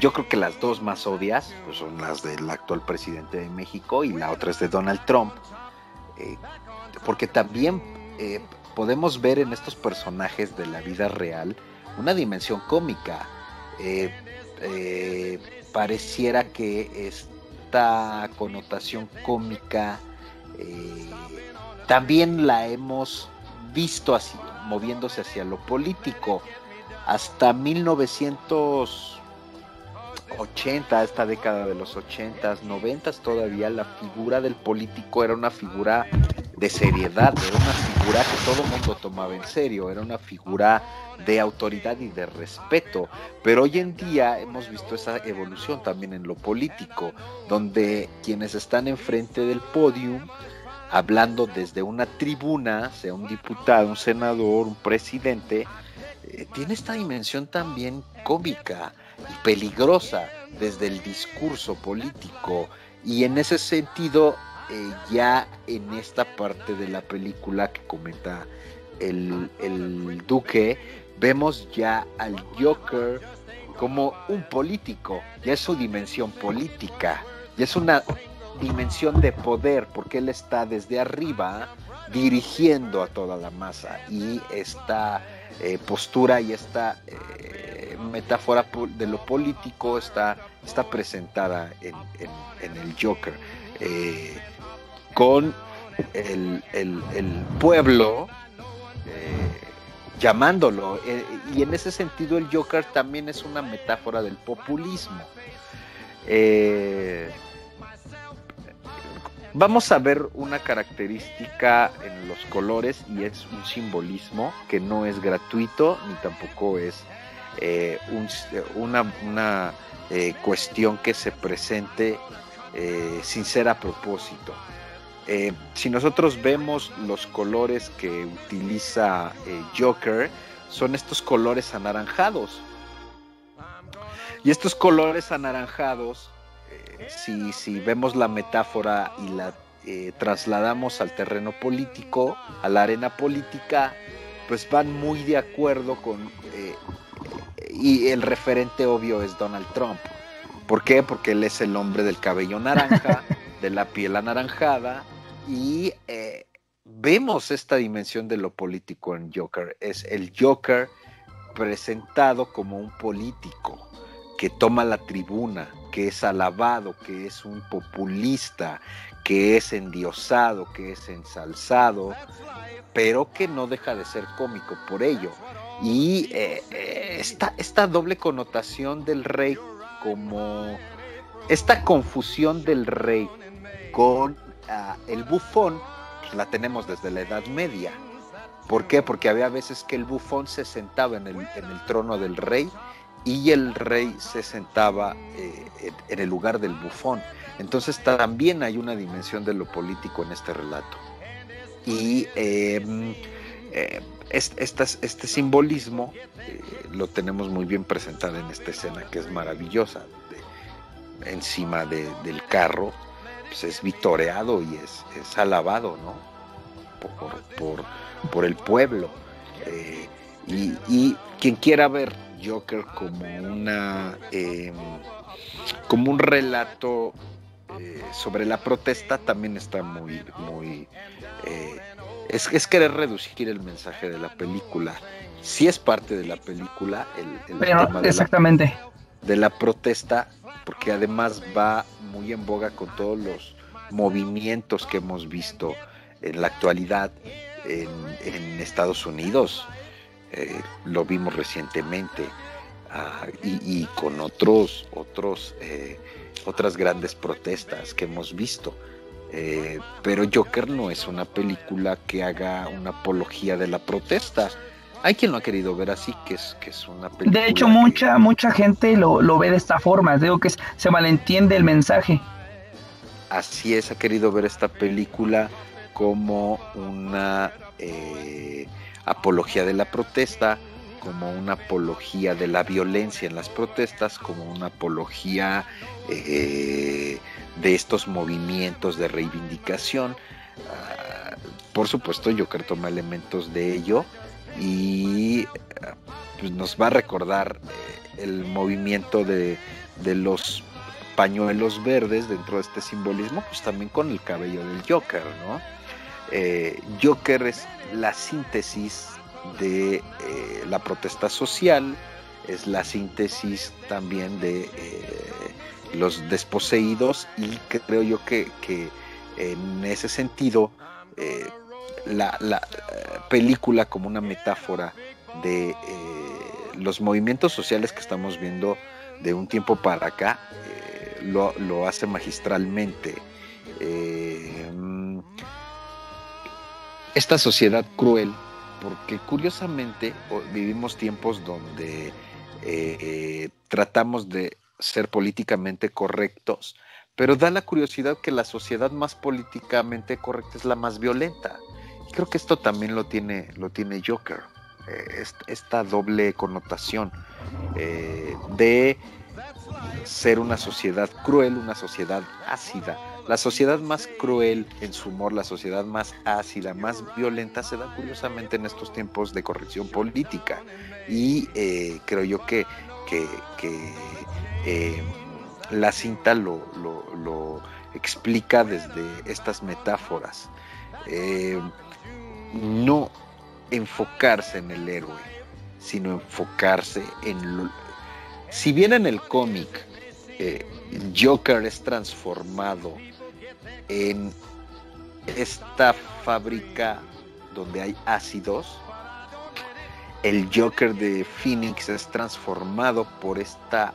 yo creo que las dos más obvias pues, son las del actual presidente de México y la otra es de Donald Trump, eh, porque también eh, podemos ver en estos personajes de la vida real una dimensión cómica. Eh, pareciera que esta connotación cómica también la hemos visto así, moviéndose hacia lo político. Hasta 1980, esta década de los 80s, 90 todavía, la figura del político era una figura de seriedad, era una figura que todo mundo tomaba en serio, era una figura de autoridad y de respeto. Pero hoy en día hemos visto esa evolución también en lo político, donde quienes están enfrente del podium, hablando desde una tribuna, sea un diputado, un senador, un presidente, eh, tiene esta dimensión también cómica y peligrosa desde el discurso político. Y en ese sentido eh, ya en esta parte de la película que comenta el, duque, vemos ya al Joker como un político, ya es su dimensión política, ya es una dimensión de poder, porque él está desde arriba dirigiendo a toda la masa. Y esta eh, postura y esta eh, metáfora de lo político está, está presentada en, el Joker con el, pueblo eh, llamándolo. Eh, y en ese sentido el Joker también es una metáfora del populismo. Eh, vamos a ver una característica en los colores y es un simbolismo que no es gratuito ni tampoco es una, una cuestión que se presente sin ser a propósito. Eh, si nosotros vemos los colores que utiliza eh, Joker, son estos colores anaranjados. Y estos colores anaranjados, eh, si, si, vemos la metáfora y la trasladamos al terreno político, a la arena política, pues van muy de acuerdo con... y el referente obvio es Donald Trump. ¿Por qué? Porque él es el hombre del cabello naranja, [laughs] de la piel anaranjada, y eh, vemos esta dimensión de lo político en Joker. Es el Joker presentado como un político que toma la tribuna, que es alabado, que es un populista, que es endiosado, que es ensalzado, pero que no deja de ser cómico por ello. Y eh, eh, esta doble connotación del rey como esta confusión del rey con el bufón la tenemos desde la Edad Media. ¿Por qué? Porque había veces que el bufón se sentaba en el, trono del rey y el rey se sentaba eh, en el lugar del bufón. Entonces también hay una dimensión de lo político en este relato. Y em, eh, este, simbolismo eh, lo tenemos muy bien presentado en esta escena que es maravillosa. encima del carro pues, es vitoreado y es, alabado, ¿no? Por, el pueblo. Eh, y, quien quiera ver Joker como una em, como un relato sobre la protesta también está muy, muy es, es querer reducir el mensaje de la película. Si es parte de la película, el, tema exactamente. de la protesta, porque además va muy en boga con todos los movimientos que hemos visto en la actualidad en, Estados Unidos. Eh, lo vimos recientemente ah, y, con otros, otros, eh, otras grandes protestas que hemos visto. Eh, pero Joker no es una película que haga una apología de la protesta. Hay quien lo ha querido ver así, que es, que es una película. De hecho, mucha, mucha gente lo, lo, ve de esta forma. Digo que se malentiende el mensaje. Así es, ha querido ver esta película como una eh, apología de la protesta, como una apología de la violencia en las protestas, como una apología eh, de estos movimientos de reivindicación. Ah, por supuesto, Joker toma elementos de ello y ah, pues nos va a recordar eh, el movimiento de, los pañuelos verdes dentro de este simbolismo, pues también con el cabello del Joker. Eh, Joker es la síntesis de eh, la protesta social, es la síntesis también de los desposeídos y creo yo que, en ese sentido eh, la, eh, película como una metáfora de eh, los movimientos sociales que estamos viendo de un tiempo para acá lo, hace magistralmente. esta sociedad cruel, porque curiosamente vivimos tiempos donde tratamos de ser políticamente correctos, pero da la curiosidad que la sociedad más políticamente correcta es la más violenta. Y creo que esto también lo tiene, lo tiene Joker, eh, esta doble connotación eh, de ser una sociedad cruel, una sociedad ácida. La sociedad más cruel en su humor, la sociedad más ácida, más violenta, se da curiosamente en estos tiempos de corrección política. Y eh, creo yo que, que, eh, la cinta lo, explica desde estas metáforas. Eh, no enfocarse en el héroe, sino enfocarse en lo... Si bien en el cómic Joker es transformado en esta fábrica donde hay ácidos, el Joker de Phoenix es transformado por esta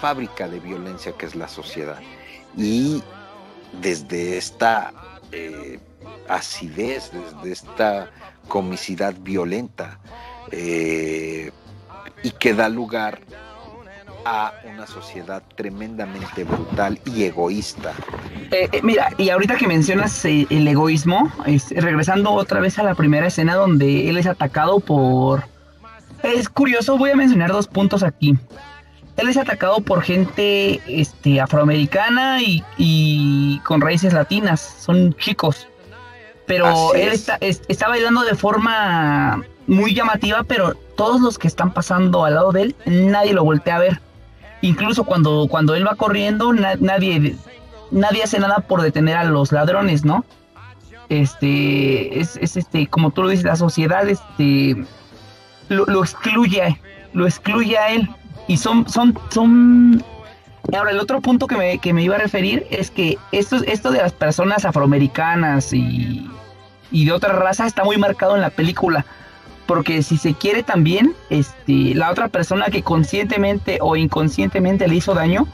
fábrica de violencia que es la sociedad. Y desde esta eh, acidez, desde esta comicidad violenta, eh, y que da lugar a una sociedad tremendamente brutal y egoísta. Eh, mira, y ahorita que mencionas el egoísmo, regresando otra vez a la primera escena donde él es atacado por... Es curioso, voy a mencionar dos puntos aquí él es atacado por gente este, afroamericana y, con raíces latinas, son chicos. Pero él está, está bailando de forma muy llamativa, pero todos los que están pasando al lado de él, nadie lo voltea a ver. Incluso cuando, cuando él va corriendo, nadie, nadie hace nada por detener a los ladrones, ¿no? Este, es, este, como tú lo dices, la sociedad, este, lo, lo excluye, lo excluye a él. Y son, son, son. Ahora, el otro punto que me, que me iba a referir es que esto, esto de las personas afroamericanas y, y de otra raza está muy marcado en la película. Porque si se quiere también, este, la otra persona que conscientemente o inconscientemente le hizo daño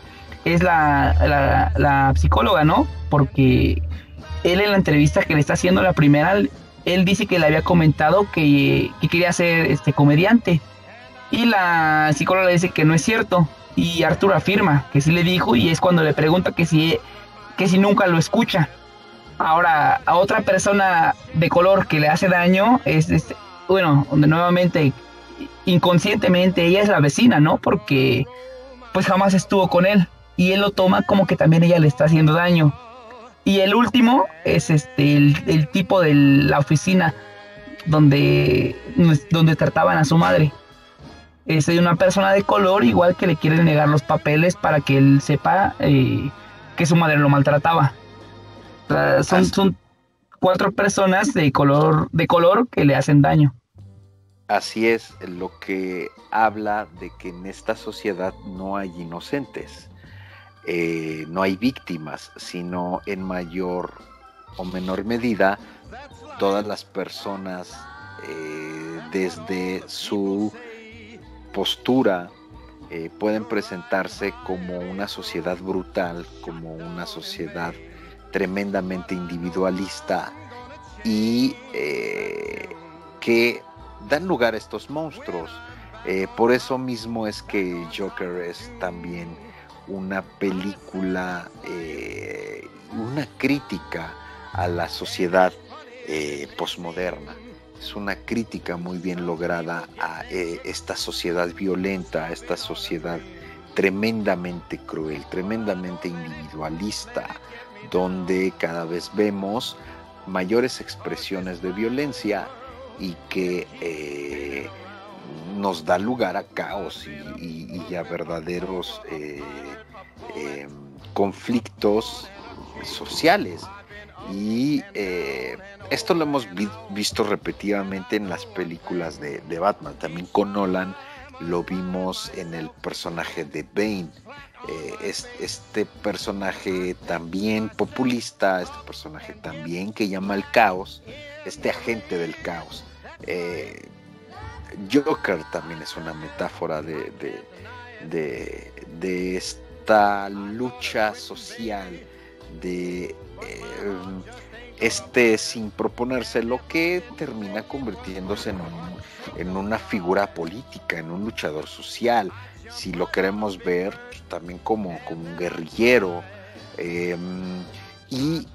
es la, la, la psicóloga, ¿no? Porque él en la entrevista que le está haciendo la primera, él dice que le había comentado que, que quería ser este comediante y la psicóloga le dice que no es cierto. Y Arturo afirma que sí le dijo y es cuando le pregunta que si, que si nunca lo escucha. Ahora, a otra persona de color que le hace daño es, bueno, donde nuevamente, inconscientemente, ella es la vecina, ¿no? Porque pues jamás estuvo con él y él lo toma como que también ella le está haciendo daño. Y el último es este el, el tipo de la oficina donde, donde trataban a su madre es una persona de color, igual que le quieren negar los papeles para que él sepa eh, que su madre lo maltrataba. son, son cuatro personas de color, de color que le hacen daño. Así es, lo que habla de que en esta sociedad no hay inocentes, eh, no hay víctimas, sino en mayor o menor medida todas las personas eh, desde su postura eh, pueden presentarse como una sociedad brutal, como una sociedad tremendamente individualista y que dan lugar a estos monstruos. Por eso mismo es que Joker es también una película, eh, una crítica a la sociedad eh, posmoderna. Es una crítica muy bien lograda a esta sociedad violenta, a esta sociedad tremendamente cruel, tremendamente individualista, donde cada vez vemos mayores expresiones de violencia y que eh, nos da lugar a caos y, a verdaderos eh, em, conflictos sociales. Y eh, esto lo hemos visto repetidamente en las películas de, Batman. También con Nolan lo vimos en el personaje de Bane. este personaje también populista, este personaje también que llama al caos, este agente del caos. Eh, Joker también es una metáfora de, de, esta lucha social, de eh, este sin proponerse lo que termina convirtiéndose en, en, una figura política, en un luchador social. Si lo queremos ver pues, también como, como un guerrillero. Eh, y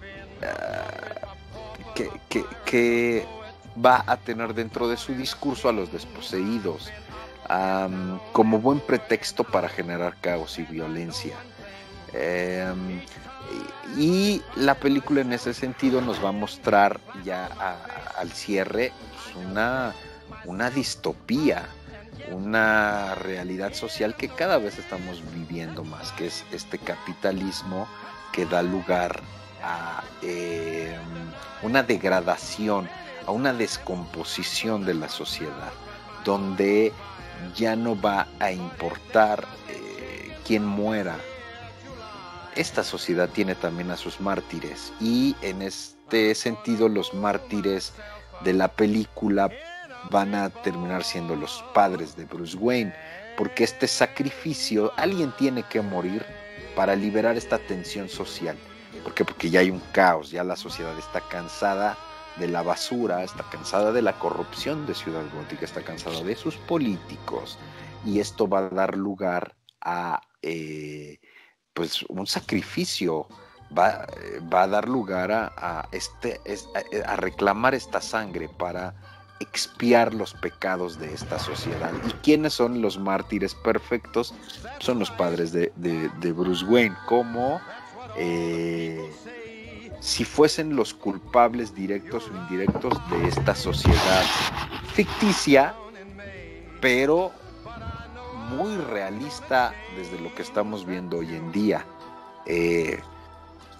ah, que, va a tener dentro de su discurso a los desposeídos como buen pretexto para generar caos y violencia. Em, y la película en ese sentido nos va a mostrar ya al cierre pues, una, una distopía, una realidad social que cada vez estamos viviendo más, que es este capitalismo que da lugar a em, una degradación, a una descomposición de la sociedad, donde ya no va a importar eh, quién muera. Esta sociedad tiene también a sus mártires y en este sentido los mártires de la película van a terminar siendo los padres de Bruce Wayne, porque este sacrificio, alguien tiene que morir para liberar esta tensión social. ¿Por qué? Porque ya hay un caos, ya la sociedad está cansada de la basura, está cansada de la corrupción de Ciudad Gótica, está cansada de sus políticos y esto va a dar lugar a eh, pues un sacrificio, va, va, a dar lugar a, este, a reclamar esta sangre para expiar los pecados de esta sociedad. ¿Y quiénes son los mártires perfectos? Son los padres de, de Bruce Wayne, como eh, si fuesen los culpables directos o indirectos de esta sociedad ficticia, pero muy realista desde lo que estamos viendo hoy en día. Eh,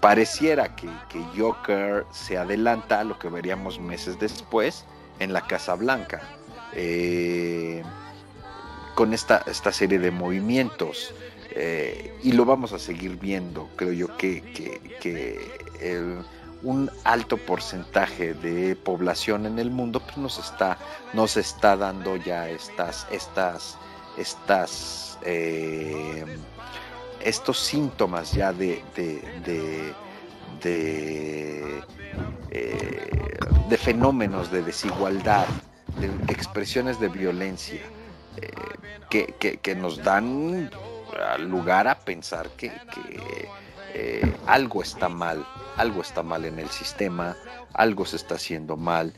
pareciera que, Joker se adelanta a lo que veríamos meses después en la Casa Blanca, eh, con esta, esta serie de movimientos. Eh, y lo vamos a seguir viendo, creo yo que, un alto porcentaje de población en el mundo pues nos está, nos está dando ya estas, estas, estas, eh, estos síntomas ya de, de, de, eh, fenómenos de desigualdad, de expresiones de violencia. que, que, nos dan lugar a pensar que, eh, algo está mal, algo está mal en el sistema, algo se está haciendo mal,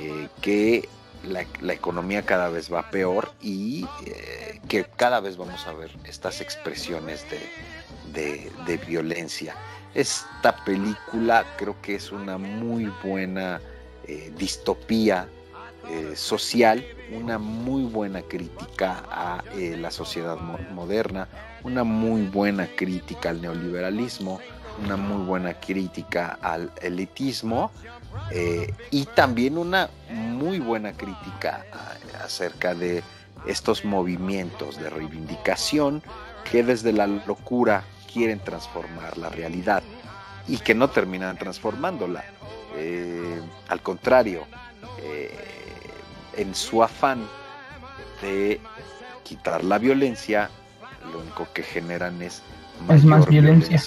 eh, que la, economía cada vez va peor y eh, que cada vez vamos a ver estas expresiones de, de, violencia. Esta película creo que es una muy buena distopía eh, social, una muy buena crítica a eh, la sociedad moderna, una muy buena crítica al neoliberalismo, una muy buena crítica al elitismo eh, y también una muy buena crítica acerca de estos movimientos de reivindicación que desde la locura quieren transformar la realidad y que no terminan transformándola. Al contrario, en su afán de quitar la violencia, lo único que generan es, más violencia.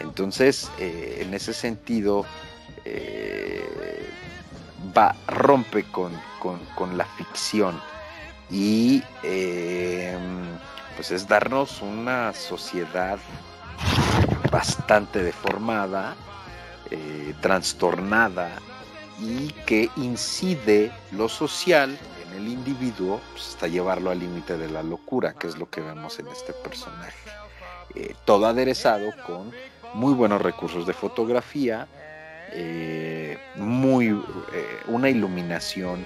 Entonces, eh, en ese sentido, va, rompe con, con la ficción y pues es darnos una sociedad bastante deformada, eh, trastornada y que incide lo social en el individuo pues, hasta llevarlo al límite de la locura, que es lo que vemos en este personaje. Eh, todo aderezado con muy buenos recursos de fotografía, eh, muy, una iluminación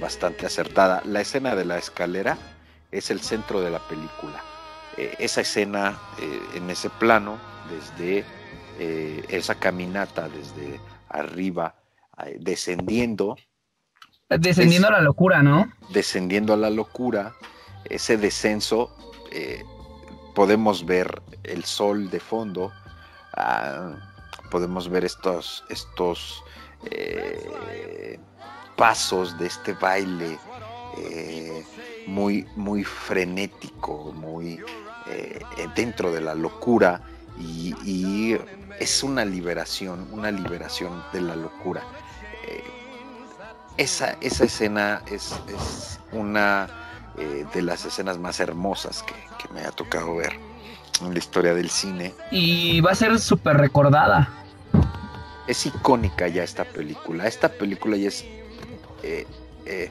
bastante acertada. La escena de la escalera es el centro de la película. esa escena en ese plano desde eh, esa caminata, desde arriba, eh, descendiendo. Descendiendo a la locura, ¿no? Descendiendo a la locura, ese descenso, eh, podemos ver el sol de fondo, ah, podemos ver estos, estos pasos de este baile muy, muy frenético, muy dentro de la locura y, es una liberación, una liberación de la locura. Eh, esa, esa, escena es, una eh, de las escenas más hermosas que, me ha tocado ver en la historia del cine. Y va a ser súper recordada. Es icónica ya esta película. Esta película ya es eh,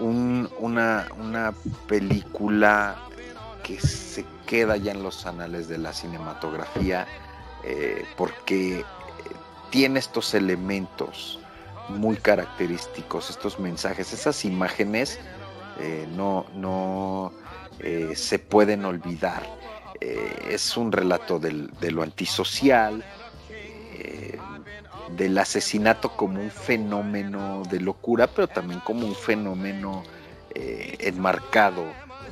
una, una película que se queda ya en los anales de la cinematografía eh, porque eh, tiene estos elementos muy característicos, estos mensajes, esas imágenes eh, no, no se pueden olvidar. es un relato de lo antisocial, del asesinato como un fenómeno de locura, pero también como un fenómeno enmarcado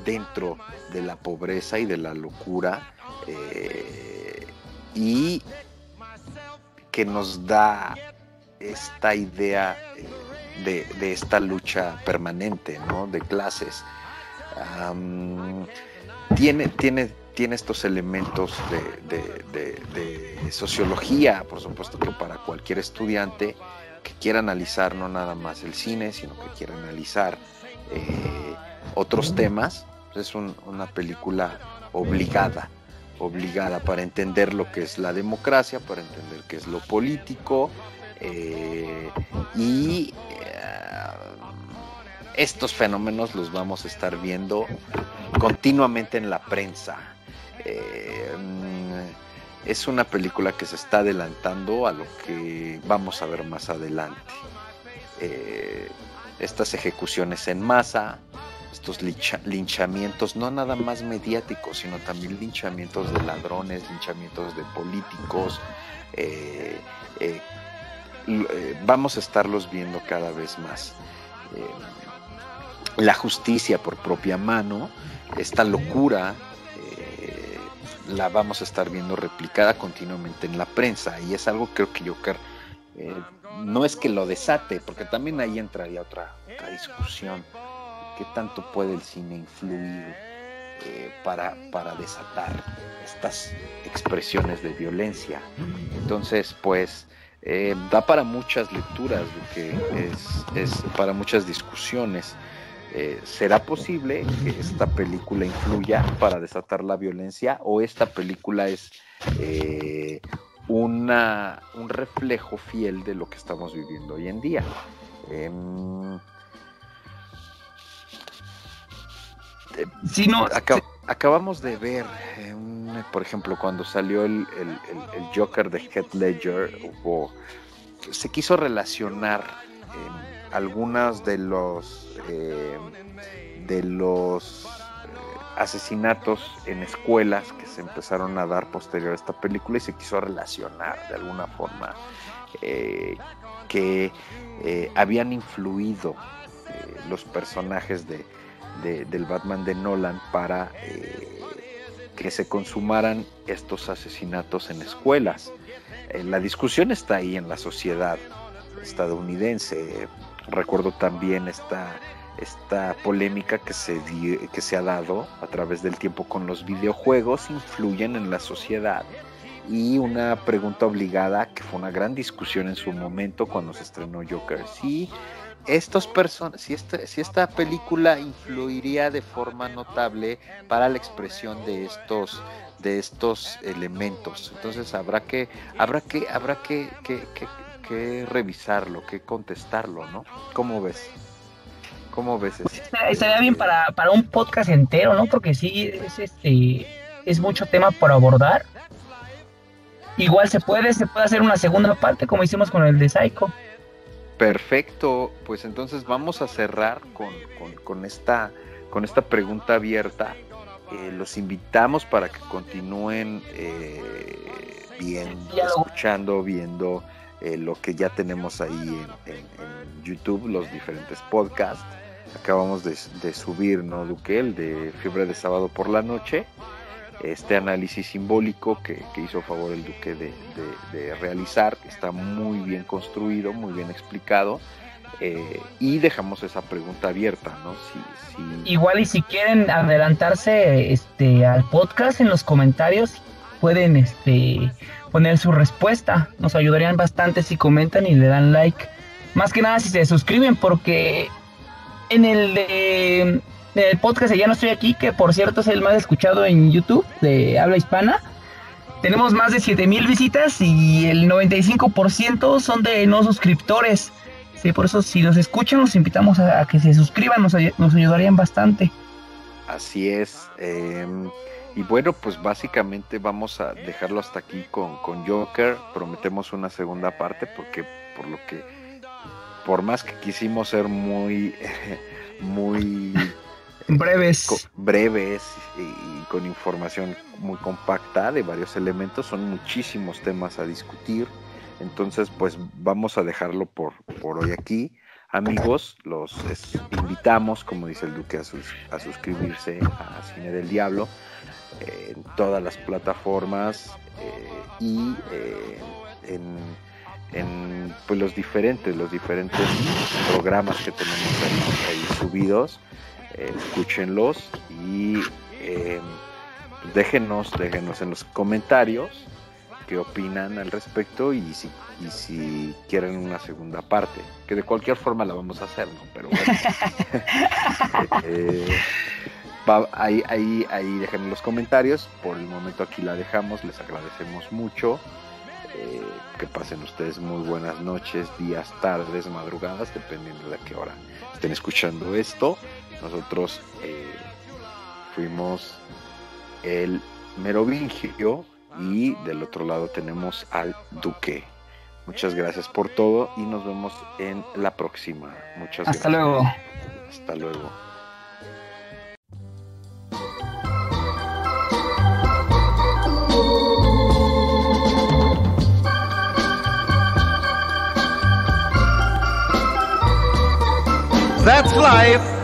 dentro de la pobreza y de la locura eh, y que nos da esta idea eh, de, esta lucha permanente ¿no? de clases. tiene, tiene, tiene estos elementos de, sociología, por supuesto que para cualquier estudiante que quiera analizar no nada más el cine, sino que quiera analizar eh, otros temas, es una película obligada, obligada para entender lo que es la democracia, para entender qué es lo político eh, y eh, estos fenómenos los vamos a estar viendo continuamente en la prensa. Eh, es una película que se está adelantando a lo que vamos a ver más adelante. estas ejecuciones en masa, estos linchamientos, no nada más mediáticos, sino también linchamientos de ladrones, linchamientos de políticos. Eh, eh, vamos a estarlos viendo cada vez más. la justicia por propia mano, esta locura, la vamos a estar viendo replicada continuamente en la prensa y es algo creo que Joker no es que lo desate, porque también ahí entraría otra, discusión qué tanto puede el cine influir eh, para, para desatar estas expresiones de violencia. Entonces, pues, eh, da para muchas lecturas, que es, para muchas discusiones. Eh, ¿Será posible que esta película influya para desatar la violencia o esta película es una, un reflejo fiel de lo que estamos viviendo hoy en día? Em, Sí, no, acabamos de ver, eh, por ejemplo, cuando salió el, Joker de Heath Ledger, se quiso relacionar algunas de los eh, de los asesinatos en escuelas que se empezaron a dar posterior a esta película y se quiso relacionar de alguna forma que habían influido los personajes de, del Batman de Nolan para que se consumaran estos asesinatos en escuelas. Eh, la discusión está ahí en la sociedad estadounidense. Recuerdo también esta, esta polémica que se, que se ha dado a través del tiempo con los videojuegos, influyen en la sociedad. Y una pregunta obligada, que fue una gran discusión en su momento cuando se estrenó Joker. Sí, estos personas, si esta, si esta película influiría de forma notable para la expresión de estos de estos elementos. Entonces habrá que, habrá que, habrá que, que, revisarlo, que contestarlo, ¿no? ¿Cómo ves? ¿Cómo ves eso? Estaría bien para, para un podcast entero, ¿no? Porque sí, es este es mucho tema por abordar. Igual se puede, se puede hacer una segunda parte como hicimos con el de Psycho. Perfecto, pues entonces vamos a cerrar con, esta, con esta pregunta abierta. Eh, los invitamos para que continúen eh, viendo, escuchando, viendo eh, lo que ya tenemos ahí en, YouTube, los diferentes podcasts. Acabamos de, de subir, ¿no, Duque? El de Fiebre de Sábado por la Noche este análisis simbólico que, hizo favor el duque de, realizar, que está muy bien construido, muy bien explicado, eh, y dejamos esa pregunta abierta, ¿no? Si, Igual y si quieren adelantarse este, al podcast en los comentarios, pueden este, poner su respuesta, nos ayudarían bastante si comentan y le dan like. Más que nada si se suscriben, porque en el de el podcast Ya no estoy aquí, que por cierto es el más escuchado en YouTube de habla hispana. Tenemos más de 7000 visitas y el 95% son de no suscriptores. Sí, por eso si nos escuchan, los invitamos a, que se suscriban, nos, ayudarían bastante. Así es. Em, y bueno, pues básicamente vamos a dejarlo hasta aquí con, con Joker. Prometemos una segunda parte porque por lo que, por más que quisimos ser muy, [laughs] muy breves. breves y, con información muy compacta de varios elementos. Son muchísimos temas a discutir. Entonces, pues vamos a dejarlo por, por hoy aquí. Amigos, los invitamos, como dice el Duque, a, suscribirse a Cine del Diablo en todas las plataformas eh, y eh, en, en pues, los diferentes, los diferentes programas que tenemos ahí subidos escúchenlos y eh, déjenos, déjenos en los comentarios qué opinan al respecto y si, y si quieren una segunda parte, que de cualquier forma la vamos a hacer, ¿no? Pero bueno. [laughs] Eh, ahí, ahí, ahí dejen los comentarios. Por el momento aquí la dejamos. Les agradecemos mucho. Eh, que pasen ustedes muy buenas noches, días, tardes, madrugadas, dependiendo de a qué hora estén escuchando esto. Nosotros eh, fuimos el Merovingio y del otro lado tenemos al Duque. Muchas gracias por todo y nos vemos en la próxima. Muchas Hasta luego. Hasta luego. That's life.